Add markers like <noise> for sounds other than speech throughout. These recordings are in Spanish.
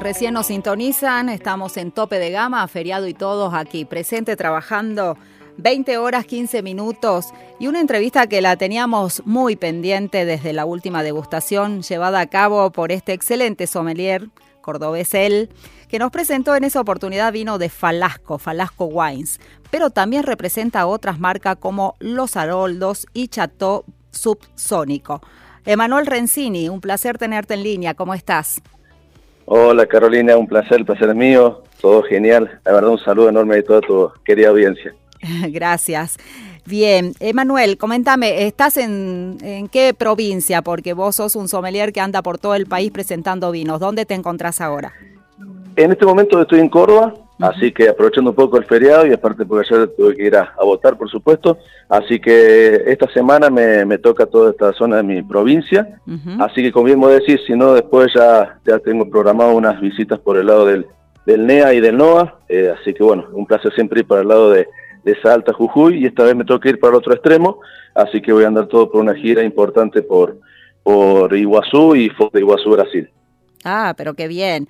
Recién nos sintonizan, estamos en tope de gama, feriado y todos aquí, presente trabajando 20 horas 15 minutos y una entrevista que la teníamos muy pendiente desde la última degustación llevada a cabo por este excelente sommelier cordobés él, que nos presentó en esa oportunidad vino de Falasco, Falasco Wines, pero también representa otras marcas como Los Haroldos y Chateau Subsónico. Emanuel Rencini, un placer tenerte en línea, ¿cómo estás? Hola Carolina, un placer, el placer es mío, todo genial. La verdad un saludo enorme de toda tu querida audiencia. <laughs> Gracias. Bien, Emanuel, coméntame, ¿estás en, en qué provincia? Porque vos sos un sommelier que anda por todo el país presentando vinos. ¿Dónde te encontrás ahora? En este momento estoy en Córdoba, así que aprovechando un poco el feriado y aparte porque ayer tuve que ir a, a votar, por supuesto, así que esta semana me, me toca toda esta zona de mi provincia, así que como bien decís, si no después ya, ya tengo programado unas visitas por el lado del, del NEA y del NOA, eh, así que bueno, un placer siempre ir para el lado de, de Salta, Jujuy, y esta vez me toca ir para el otro extremo, así que voy a andar todo por una gira importante por, por Iguazú y Foz de Iguazú, Brasil. Ah, pero qué bien.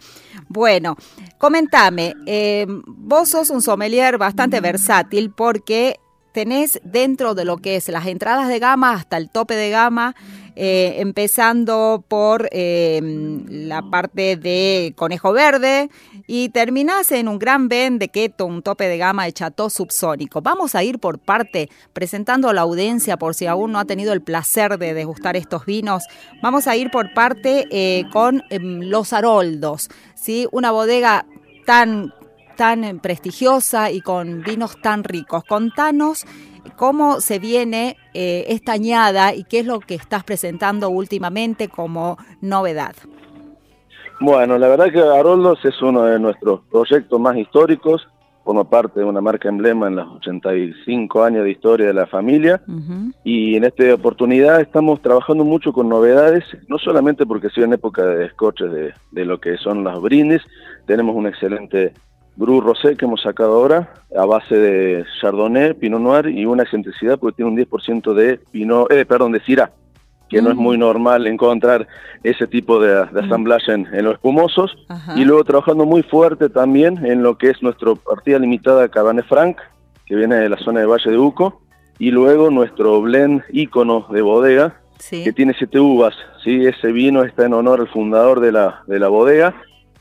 Bueno, comentame, eh, vos sos un sommelier bastante versátil porque tenés dentro de lo que es las entradas de gama hasta el tope de gama, eh, empezando por eh, la parte de conejo verde y terminás en un gran Ben de keto, un tope de gama de Chateau subsónico. Vamos a ir por parte presentando a la audiencia por si aún no ha tenido el placer de degustar estos vinos. Vamos a ir por parte eh, con em, Los Haroldos, ¿sí? una bodega tan tan eh, prestigiosa y con vinos tan ricos. Contanos cómo se viene eh, esta añada y qué es lo que estás presentando últimamente como novedad. Bueno, la verdad que Haroldos es uno de nuestros proyectos más históricos, forma parte de una marca emblema en los 85 años de historia de la familia. Y en esta oportunidad estamos trabajando mucho con novedades, no solamente porque sigue en época de descorches de, de lo que son los brindis, tenemos un excelente Bru Rosé que hemos sacado ahora a base de Chardonnay, Pinot Noir y una excentricidad porque tiene un 10% de Pinot, eh, perdón, de Syrah, que no es Mm. muy normal encontrar ese tipo de, de asamblaje en, en los espumosos. Ajá. Y luego trabajando muy fuerte también en lo que es nuestra partida limitada Cabernet Franc, que viene de la zona de Valle de Uco, y luego nuestro blend ícono de bodega, Sí. que tiene siete uvas, ¿sí? Ese vino está en honor al fundador de la, de la bodega.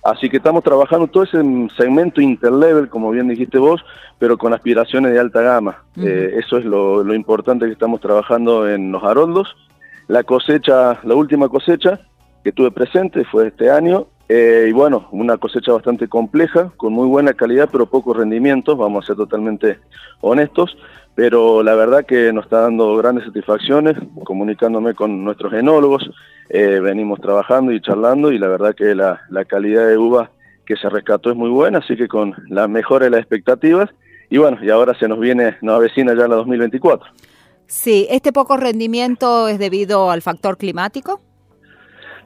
Así que estamos trabajando todo ese segmento interlevel, como bien dijiste vos, pero con aspiraciones de alta gama. Eh, eso es lo, lo importante que estamos trabajando en los Haroldos. La cosecha, la última cosecha que tuve presente fue este año. eh, y bueno, una cosecha bastante compleja, con muy buena calidad, pero pocos rendimientos, vamos a ser totalmente honestos. Pero la verdad que nos está dando grandes satisfacciones, comunicándome con nuestros enólogos, eh, venimos trabajando y charlando y la verdad que la, la calidad de uva que se rescató es muy buena, así que con la mejora de las expectativas, y bueno, y ahora se nos viene, nos avecina ya la 2024. Sí, ¿este poco rendimiento es debido al factor climático?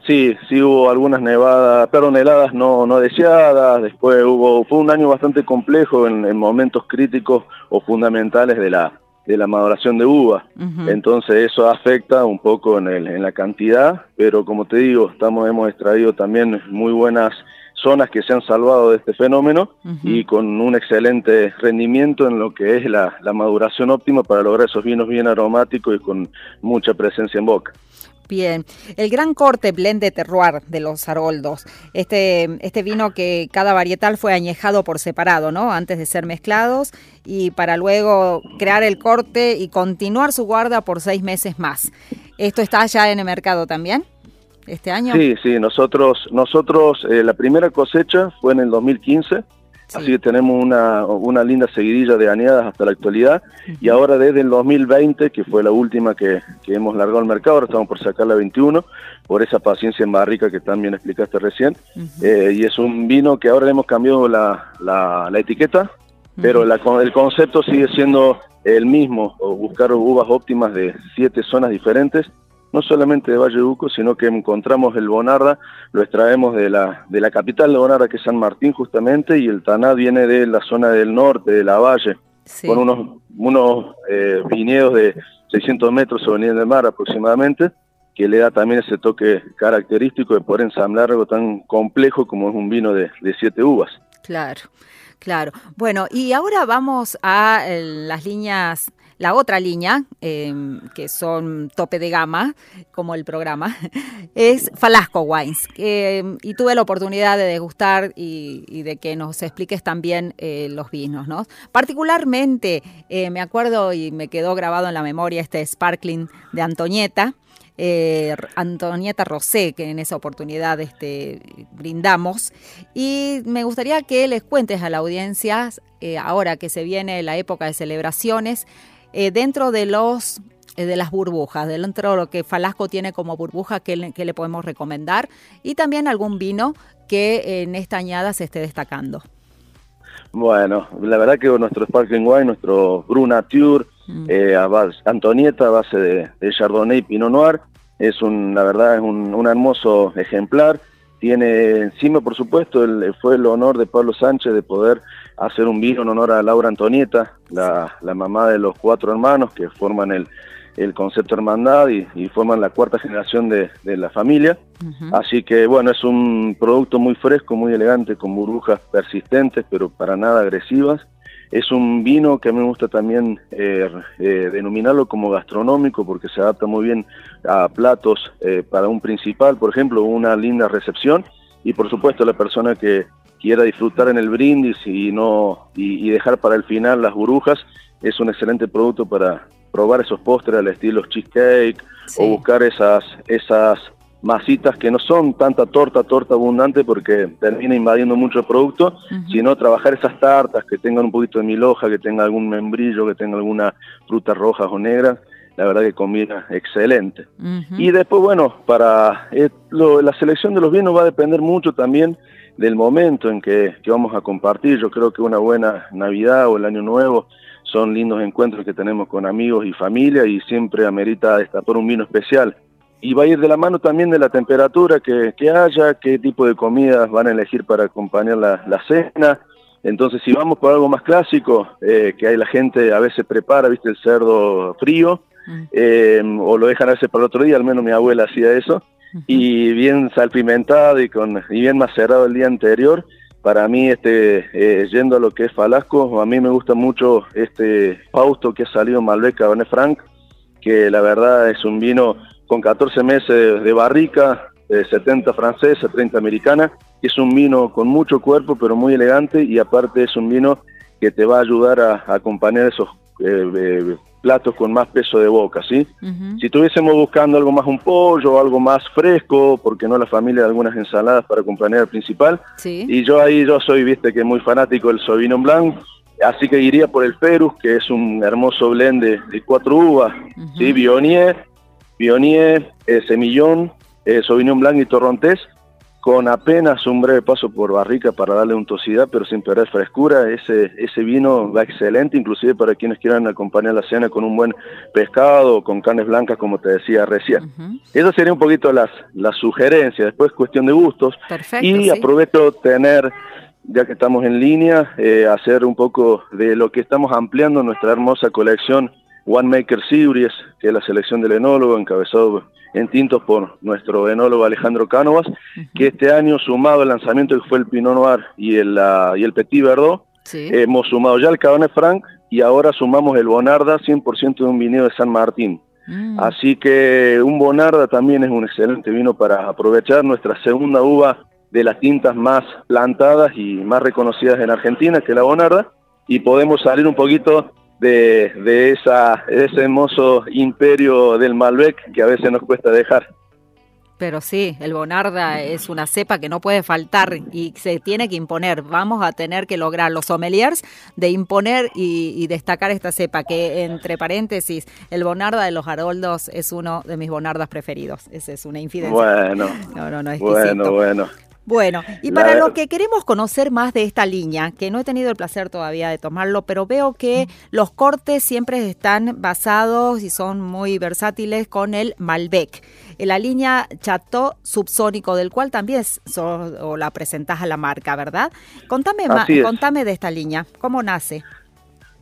Sí, sí hubo algunas nevadas, perdón, heladas no, no deseadas, después hubo, fue un año bastante complejo en, en momentos críticos o fundamentales de la, de la maduración de uva. Entonces eso afecta un poco en, el, en la cantidad, pero como te digo, estamos, hemos extraído también muy buenas zonas que se han salvado de este fenómeno y con un excelente rendimiento en lo que es la, la maduración óptima para lograr esos vinos bien aromáticos y con mucha presencia en boca. Bien, el gran corte blend de terroir de los Haroldos, este, este vino que cada varietal fue añejado por separado, ¿no? Antes de ser mezclados y para luego crear el corte y continuar su guarda por seis meses más. ¿Esto está ya en el mercado también? ¿Este año? Sí, sí, nosotros, nosotros eh, la primera cosecha fue en el 2015 Así que tenemos una, una linda seguidilla de aneadas hasta la actualidad. Y ahora desde el 2020, que fue la última que, que, hemos largado al mercado, ahora estamos por sacar la 21, por esa paciencia en barrica que también explicaste recién. eh, y es un vino que ahora le hemos cambiado la, la, la etiqueta, pero la, el concepto sigue siendo el mismo, o buscar uvas óptimas de siete zonas diferentes no solamente de Valle de Uco, sino que encontramos el Bonarda, lo extraemos de la, de la capital de Bonarda, que es San Martín justamente, y el Taná viene de la zona del norte, de la Valle, sí. con unos, unos eh, viñedos de 600 metros sobre nivel del mar aproximadamente, que le da también ese toque característico de poder ensamblar algo tan complejo como es un vino de, de siete uvas. Claro, claro. Bueno, y ahora vamos a eh, las líneas la otra línea, eh, que son tope de gama, como el programa, <laughs> es Falasco Wines. Eh, y tuve la oportunidad de degustar y, de que nos expliques también eh, los vinos, ¿no? Particularmente, me acuerdo y me quedó grabado en la memoria este Sparkling de Antonieta. Eh, Antonieta Rosé, que en esa oportunidad este, brindamos. Y me gustaría que les cuentes a la audiencia, eh, ahora que se viene la época de celebraciones, eh, dentro de los eh, de las burbujas, dentro de lo que Falasco tiene como burbuja, que le, que le podemos recomendar, y también algún vino que en esta añada se esté destacando. Bueno, la verdad que nuestro Sparkling Wine, nuestro Brunature, mm. eh, a base, Antonieta a base de, de, Chardonnay y Pinot Noir, es un, la verdad es un, un hermoso ejemplar. Tiene encima, por supuesto, el, fue el honor de Pablo Sánchez de poder hacer un vino en honor a Laura Antonieta, la, la mamá de los cuatro hermanos que forman el, el concepto hermandad y, y, forman la cuarta generación de, de la familia. Uh -huh. Así que bueno, es un producto muy fresco, muy elegante, con burbujas persistentes, pero para nada agresivas. Es un vino que a mí me gusta también eh, eh, denominarlo como gastronómico porque se adapta muy bien a platos eh, para un principal, por ejemplo, una linda recepción y por supuesto la persona que quiera disfrutar en el brindis y no y, y dejar para el final las burbujas es un excelente producto para probar esos postres al estilo cheesecake sí. o buscar esas esas masitas que no son tanta torta, torta abundante porque termina invadiendo mucho el producto, uh -huh. sino trabajar esas tartas que tengan un poquito de mil hoja, que tengan algún membrillo, que tengan alguna fruta rojas o negras, la verdad que combina excelente. Uh -huh. Y después, bueno, para eh, lo, la selección de los vinos va a depender mucho también del momento en que, que vamos a compartir. Yo creo que una buena Navidad o el Año Nuevo son lindos encuentros que tenemos con amigos y familia y siempre amerita destapar un vino especial y va a ir de la mano también de la temperatura que, que haya, qué tipo de comidas van a elegir para acompañar la, la cena. Entonces, si vamos por algo más clásico, eh, que hay la gente a veces prepara, viste, el cerdo frío, mm. eh, o lo dejan a veces para el otro día, al menos mi abuela hacía eso. Y bien salpimentado y, con, y bien macerado el día anterior. Para mí, este, eh, yendo a lo que es Falasco, a mí me gusta mucho este Fausto que ha salido Malbec Cabernet Franc, que la verdad es un vino con 14 meses de barrica, eh, 70 francesa, 30 americana, es un vino con mucho cuerpo pero muy elegante y aparte es un vino que te va a ayudar a, a acompañar esos eh, eh, platos con más peso de boca, ¿sí? Uh -huh. Si estuviésemos buscando algo más un pollo, algo más fresco, porque no la familia de algunas ensaladas para acompañar al principal, sí. y yo ahí yo soy, viste, que muy fanático del Sauvignon Blanc, así que iría por el Perus, que es un hermoso blend de, de cuatro uvas, uh -huh. ¿sí? Viognier, Viognier, eh, Semillón, eh, Sauvignon Blanc y Torrontés, con apenas un breve paso por barrica para darle untuosidad, pero sin perder frescura. Ese, ese vino va excelente, inclusive para quienes quieran acompañar la cena con un buen pescado o con carnes blancas, como te decía recién. Ujú. Esas serían un poquito las, las sugerencias, después cuestión de gustos. Perfecto, y sí. aprovecho tener, ya que estamos en línea, eh, hacer un poco de lo que estamos ampliando nuestra hermosa colección One Maker Series, que es la selección del enólogo, encabezado en tintos por nuestro enólogo Alejandro Cánovas, que este año, sumado al lanzamiento que fue el Pinot Noir y el, y el Petit Verdot, Sí. hemos sumado ya el Cabernet Franc y ahora sumamos el Bonarda, 100% de un viñedo de San Martín. Mm. Así que un Bonarda también es un excelente vino para aprovechar nuestra segunda uva de las tintas más plantadas y más reconocidas en Argentina, que es la Bonarda, y podemos salir un poquito de, de esa, de ese hermoso imperio del Malbec que a veces nos cuesta dejar. Pero sí, el Bonarda es una cepa que no puede faltar y se tiene que imponer. Vamos a tener que lograr los sommeliers de imponer y, y destacar esta cepa, que entre paréntesis, el Bonarda de los Haroldos es uno de mis Bonardas preferidos. Esa es una infidencia. Bueno, No, no, no, bueno, exquisito. bueno. Bueno, y La para ver- lo que queremos conocer más de esta línea, que no he tenido el placer todavía de tomarlo, pero veo que los cortes siempre están basados y son muy versátiles con el Malbec. En la línea Chateau Subsónico, del cual también so- o la presentás a la marca, ¿verdad? Contame, ma- contame de esta línea, ¿cómo nace?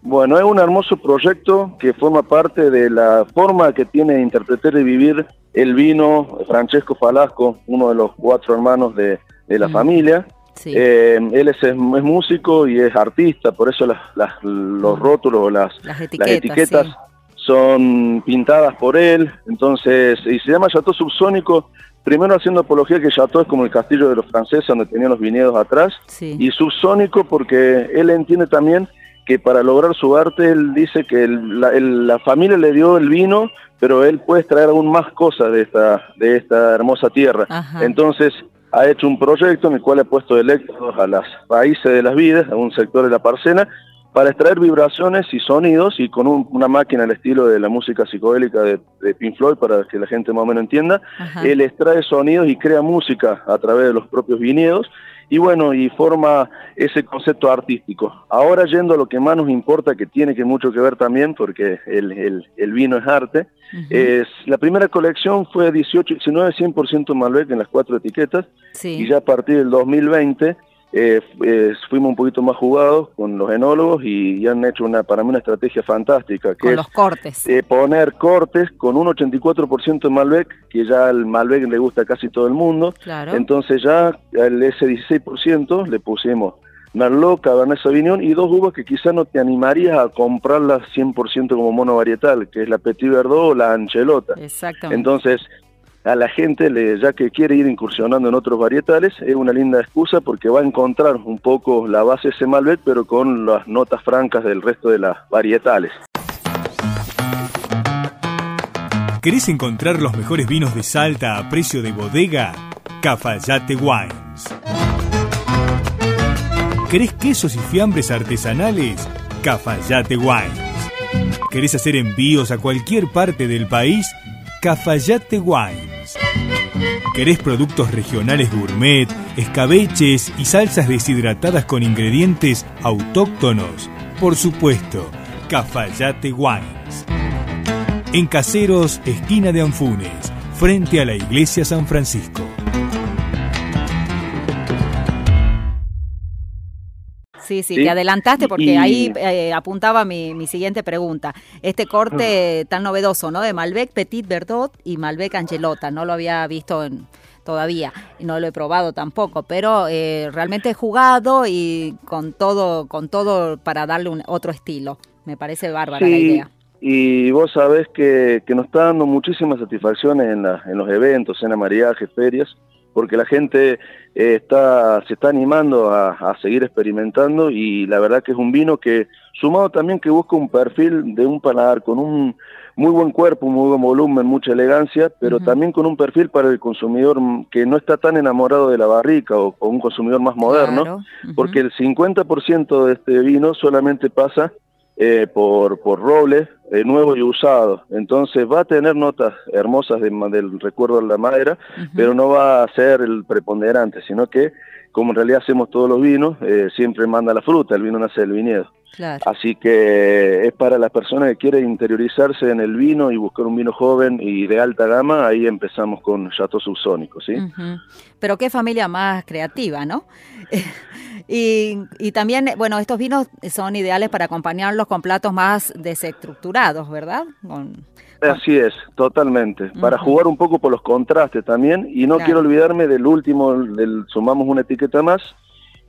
Bueno, es un hermoso proyecto que forma parte de la forma que tiene de interpretar y vivir el vino Francesco Falasco, uno de los cuatro hermanos de, de la Mm. familia. Sí. Eh, él es, es músico y es artista, por eso las- las- los rótulos o las, las las etiquetas. etiquetas sí. son pintadas por él. Entonces, y se llama Chateau Subsónico, primero haciendo apología que Chateau es como el castillo de los franceses donde tenían los viñedos atrás, Sí. y subsónico porque él entiende también que para lograr su arte, él dice que el- la, el- la familia le dio el vino, pero él puede extraer aún más cosas de esta, de esta hermosa tierra. Ajá. Entonces, ha hecho un proyecto en el cual ha puesto electrodos a las raíces de las vidas, a un sector de la parcela, para extraer vibraciones y sonidos y con un- una máquina al estilo de la música psicodélica de, de Pink Floyd, para que la gente más o menos entienda, Ajá. él extrae sonidos y crea música a través de los propios viñedos y bueno, y forma ese concepto artístico. Ahora yendo a lo que más nos importa, que tiene que mucho que ver también, porque el, el- el vino es arte, es, la primera colección fue 18-19, 100% Malbec en las cuatro etiquetas, sí. y ya a partir del 2020 eh, eh, fuimos un poquito más jugados con los enólogos y, ya han hecho una para mí una estrategia fantástica, que con es los cortes. eh, poner cortes con un 84% de Malbec, que ya al Malbec le gusta casi todo el mundo. claro. Entonces ya al ese 16% le pusimos Merlot, Cabernet Sauvignon y dos uvas que quizá no te animarías a comprarlas 100% como mono varietal, que es la Petit Verdot o la Anchelota. Exactamente. Entonces, a la gente, ya que quiere ir incursionando en otros varietales, es una linda excusa porque va a encontrar un poco la base de ese pero con las notas francas del resto de las varietales. ¿Querés encontrar los mejores vinos de Salta a precio de bodega? Cafayate Wines. ¿Querés quesos y fiambres artesanales? Cafayate Wines. ¿Querés hacer envíos a cualquier parte del país? Cafayate Wines. ¿Querés productos regionales gourmet, escabeches y salsas deshidratadas con ingredientes autóctonos? Por supuesto, Cafayate Wines. En Caseros, esquina de Anfunes, frente a la iglesia San Francisco. Sí, sí, ¿sí? te adelantaste porque Y- ahí eh, apuntaba mi, mi siguiente pregunta. Este corte tan novedoso, ¿no? De Malbec Petit Verdot y Malbec Angelota. No lo había visto en- todavía no lo he probado tampoco, pero eh, realmente he jugado y con todo, con todo para darle un otro estilo. Me parece bárbara la idea. Y vos sabés que, que nos está dando muchísimas satisfacciones en, la- en los eventos, en mariajes, ferias, porque la gente eh, está se está animando a, a seguir experimentando y la verdad que es un vino que, sumado también que busca un perfil de un paladar con un muy buen cuerpo, un muy buen volumen, mucha elegancia, pero Ujú. también con un perfil para el consumidor que no está tan enamorado de la barrica o, o un consumidor más moderno, Claro, ujú. porque el 50% de este vino solamente pasa eh, por, por roble, eh, nuevo y usado. Entonces va a tener notas hermosas de del recuerdo de la madera, pero no va a ser el preponderante, sino que como en realidad hacemos todos los vinos, eh, siempre manda la fruta, el vino nace del viñedo. Claro. Así que es para las personas que quieren interiorizarse en el vino y buscar un vino joven y de alta gama, ahí empezamos con Chateau Subsónico, ¿sí? Pero qué familia más creativa, ¿no? <laughs> y, y también, bueno, estos vinos son ideales para acompañarlos con platos más desestructurados, ¿verdad? Con- Así es, totalmente. Para jugar un poco por los contrastes también, y no Claro. quiero olvidarme del último, del, sumamos una etiqueta más,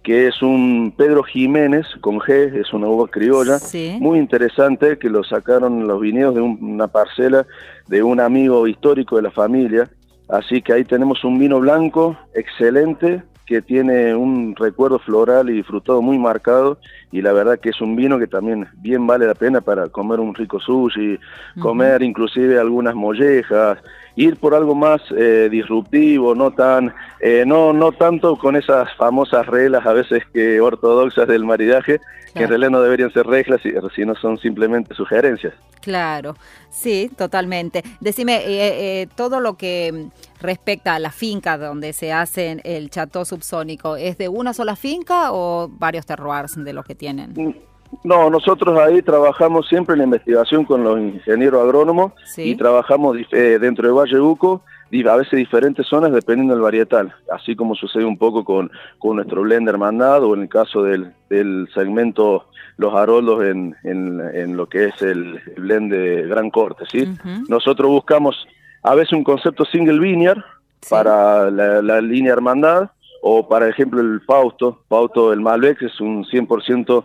que es un Pedro Jiménez con G, es una uva criolla, Sí. muy interesante, que lo sacaron los viñedos de un- una parcela de un amigo histórico de la familia. Así que ahí tenemos un vino blanco excelente, que tiene un recuerdo floral y frutado muy marcado, y la verdad que es un vino que también bien vale la pena para comer un rico sushi, comer inclusive algunas mollejas, ir por algo más eh, disruptivo, no tan, eh, no, no tanto con esas famosas reglas a veces que ortodoxas del maridaje, que en realidad no deberían ser reglas, si- sino son simplemente sugerencias. Claro, sí, totalmente. Decime, eh, eh, todo lo que respecta a la finca donde se hace el chateau subsónico, ¿es de una sola finca o varios terroirs de los que tienen? No, nosotros ahí trabajamos siempre en la investigación con los ingenieros agrónomos Sí. y trabajamos eh, dentro de Valle Uco, a veces diferentes zonas dependiendo del varietal, así como sucede un poco con, con nuestro blend hermandad o en el caso del, del segmento Los Haroldos en, en, en lo que es el, blend de gran corte, ¿sí? Nosotros buscamos a veces un concepto single vineyard Sí. para la, la línea hermandad o para ejemplo el Fausto, Fausto el Malbec es un 100%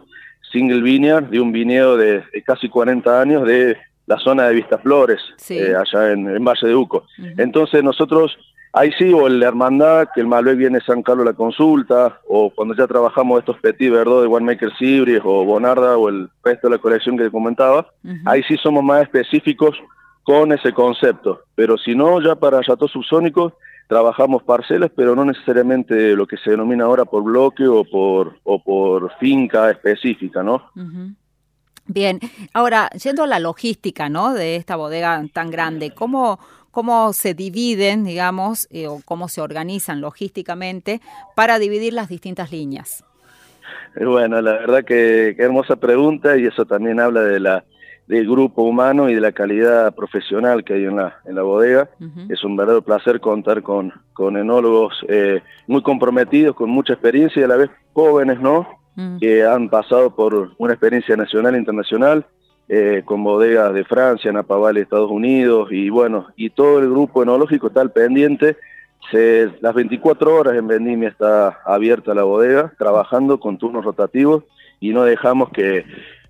single vineyard de un viñedo de, de casi 40 años de la zona de Vistaflores, Sí. eh, allá en, en Valle de Uco. Entonces nosotros, ahí sí, o el Hermandad, que el Malbec viene San Carlos a la consulta, o cuando ya trabajamos estos Petit Verdot de Winemaker Sibris o Bonarda o el resto de la colección que te comentaba, ahí sí somos más específicos con ese concepto. Pero si no, ya para Chateau Subsónicos trabajamos parcelas, pero no necesariamente lo que se denomina ahora por bloque o por, o por finca específica, ¿no? Bien, ahora, yendo a la logística, ¿no? De esta bodega tan grande, ¿cómo, cómo se dividen, digamos, eh, o cómo se organizan logísticamente para dividir las distintas líneas? Eh, Bueno, la verdad que, que hermosa pregunta y eso también habla de la del grupo humano y de la calidad profesional que hay en la, en la bodega. Es un verdadero placer contar con, con enólogos eh, muy comprometidos, con mucha experiencia y a la vez jóvenes, ¿no? Que han pasado por una experiencia nacional e internacional, eh, con bodegas de Francia, Napa Valley, Estados Unidos, y bueno, y todo el grupo enológico está al pendiente. Se- las 24 horas en Vendimia está abierta la bodega, trabajando con turnos rotativos y no dejamos que,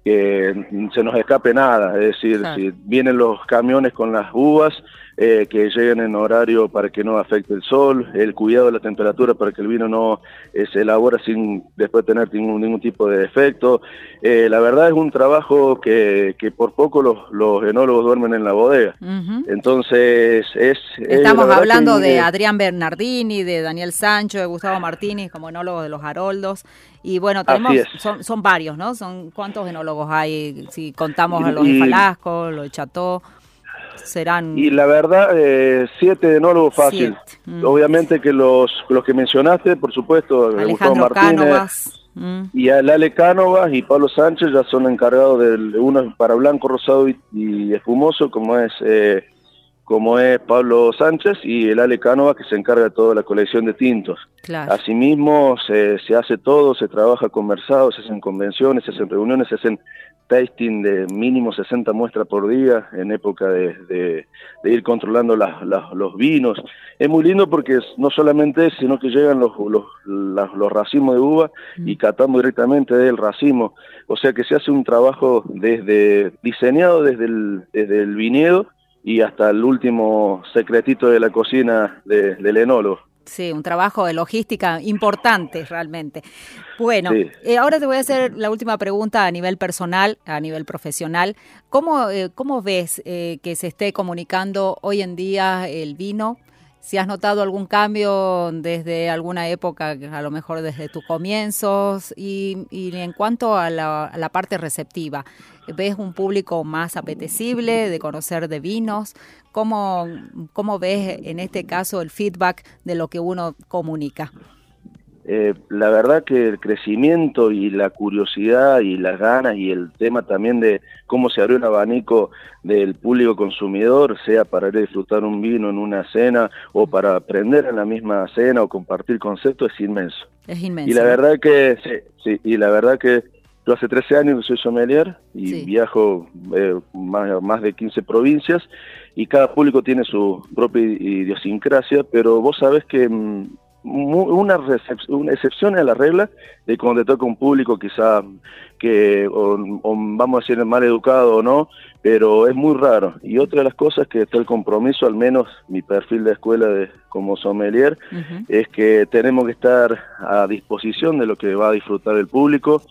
que se nos escape nada. Es decir, si vienen los camiones con las uvas, eh, que lleguen en horario para que no afecte el sol, el cuidado de la temperatura para que el vino no eh, se elabora sin después tener ningún, ningún tipo de defecto. Eh, la verdad es un trabajo que, que por poco los, los enólogos duermen en la bodega. Entonces, es... es Estamos hablando que, de Adrián Bernardini, de Daniel Sancho, de Gustavo Martínez como enólogos de los Haroldos. Y bueno, tenemos, son, son varios, ¿no? Son ¿Cuántos enólogos hay? Si contamos a Y- los de Falasco, los de Chateau, serán... Y la verdad, eh, siete enólogos fácil. Siete, mm. Obviamente que los, los que mencionaste, por supuesto, Gustavo Alejandro Martínez, Cánovas. mm, Y a Lale Cánovas y Pablo Sánchez ya son encargados de uno para blanco, rosado y, y espumoso, como es eh, como es Pablo Sánchez, y el Ale Cánovas que se encarga de toda la colección de tintos. claro. Asimismo, se, se hace todo, se trabaja conversado, se hacen convenciones, se hacen reuniones, se hacen tasting de mínimo 60 muestras por día en época de, de- de ir controlando las- las- los vinos. Es muy lindo porque no solamente es, sino que llegan los, los, las- los racimos de uva y catamos directamente del racimo. O sea que se hace un trabajo desde diseñado desde el, desde el viñedo y hasta el último secretito de la cocina de- del enólogo. Sí, un trabajo de logística importante realmente. Bueno, Sí. eh, ahora te voy a hacer la última pregunta a nivel personal, a nivel profesional. ¿Cómo, eh, cómo ves eh, que se esté comunicando hoy en día el vino? Si has notado algún cambio desde alguna época, a lo mejor desde tus comienzos, y, y en cuanto a la, a la parte receptiva, ¿ves un público más apetecible de conocer de vinos? ¿Cómo, ¿Cómo ves en este caso el feedback de lo que uno comunica? Eh, la verdad que el crecimiento y la curiosidad y las ganas y el tema también de cómo se abrió un abanico del público consumidor, sea para ir a disfrutar un vino en una cena o para aprender en la misma cena o compartir conceptos, es inmenso. Es inmenso. Y la verdad que, sí, sí, y la verdad que yo hace 13 años que soy sommelier y Sí. viajo eh, más, más de 15 provincias y cada público tiene su propia idiosincrasia, pero vos sabés que mm, una, recep- una excepción a la regla de cuando te toca un público quizá que o, o vamos a decir mal educado o no, pero es muy raro. Y otra de las cosas que está el compromiso, al menos mi perfil de escuela de, como sommelier, es que tenemos que estar a disposición de lo que va a disfrutar el público,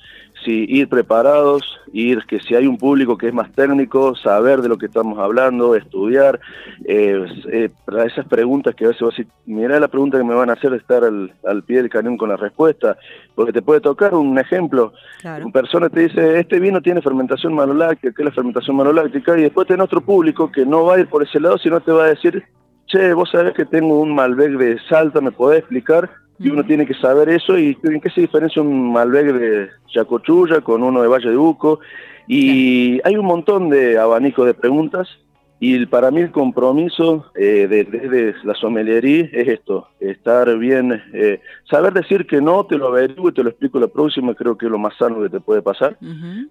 si ir preparados, ir que si hay un público que es más técnico, saber de lo que estamos hablando, estudiar, eh, eh, para esas preguntas que a veces vas a decir, mira la pregunta que me van a hacer, estar al, al pie del cañón con la respuesta, porque te puede tocar un ejemplo, Claro. una persona te dice, este vino tiene fermentación maloláctica, ¿qué es la fermentación maloláctica? Y después tenés otro público que no va a ir por ese lado, sino te va a decir, che, vos sabés que tengo un Malbec de Salta, ¿me podés explicar? Y uno tiene que saber eso y en qué se diferencia un Malbec de Chacochulla con uno de Valle de Uco. Y hay un montón de abanicos de preguntas y para mí el compromiso eh, de- desde la sommeliería es esto, estar bien, eh, saber decir que no, te lo averiguo y te lo explico la próxima, creo que es lo más sano que te puede pasar,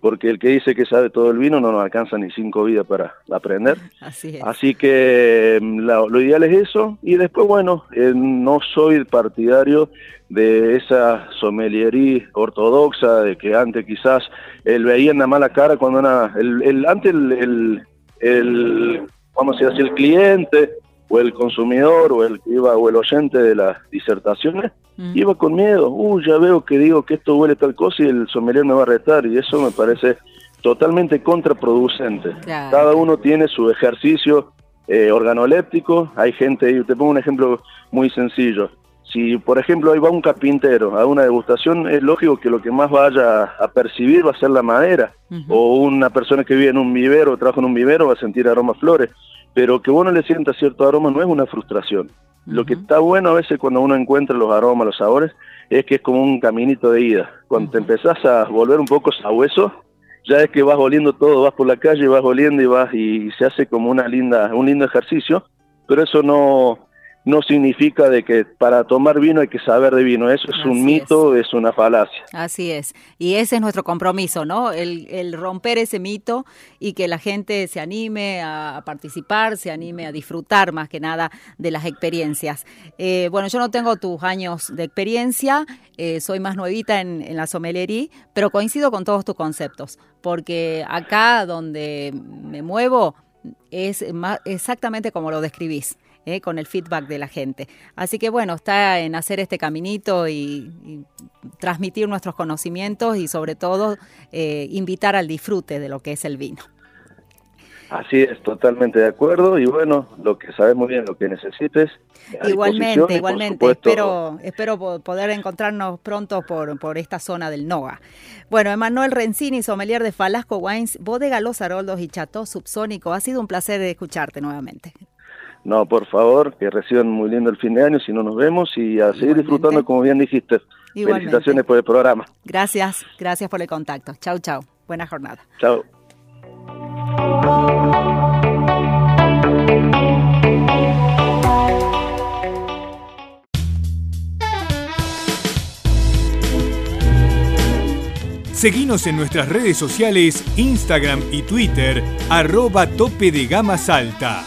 porque el que dice que sabe todo el vino no nos alcanza ni cinco vidas para aprender. <laughs> Así es. Así que mm, la- lo ideal es eso. Y después, bueno, eh, no soy partidario de esa sommeliería ortodoxa, de que antes quizás él veía una mala cara cuando era, el, el- antes el, el, el, vamos a decir, el cliente o el consumidor o el que iba o el oyente de las disertaciones Ujú. iba con miedo, uy, ya veo que digo que esto huele tal cosa y el sommelier me va a retar y eso me parece totalmente contraproducente. Claro. Cada uno tiene su ejercicio eh, organoléptico, hay gente, y te pongo un ejemplo muy sencillo. Si, por ejemplo, ahí va un carpintero a una degustación, es lógico que lo que más vaya a percibir va a ser la madera. O una persona que vive en un vivero, trabaja en un vivero, va a sentir aroma a flores. Pero que uno le sienta cierto aroma no es una frustración. Lo que está bueno a veces cuando uno encuentra los aromas, los sabores, es que es como un caminito de ida. Cuando te Ujú. empezás a volver un poco sabueso, ya es que vas oliendo todo, vas por la calle, vas oliendo y vas y se hace como una linda, un lindo ejercicio, pero eso no, no significa de que para tomar vino hay que saber de vino, eso es Así un mito, es. una falacia. Así es. Y ese es nuestro compromiso, ¿no? El, el romper ese mito y que la gente se anime a, a participar, se anime a disfrutar más que nada de las experiencias. Eh, bueno, yo no tengo tus años de experiencia, eh, soy más nuevita en, en la sommelería, pero coincido con todos tus conceptos, porque acá donde me muevo es ma- exactamente como lo describís. Eh, con el feedback de la gente. Así que bueno, está en hacer este caminito y, y transmitir nuestros conocimientos y sobre todo eh, invitar al disfrute de lo que es el vino. Así es, totalmente de acuerdo y bueno, lo que sabes muy bien, lo que necesites. Igualmente, igualmente. supuesto, Espero, espero po- poder encontrarnos pronto por, por esta zona del NOA. Bueno, Emanuel Rencini, sommelier de Falasco Wines, Bodega Los Haroldos y Chateau Subsónico. Ha sido un placer escucharte nuevamente. No, por favor, que reciban muy lindo el fin de año, si no nos vemos y a seguir disfrutando, como bien dijiste. Igualmente. Felicitaciones por el programa. Gracias, gracias por el contacto. Chau, chau. Buena jornada. Chao. Seguinos en nuestras redes sociales, Instagram y Twitter, arroba tope de gama salta.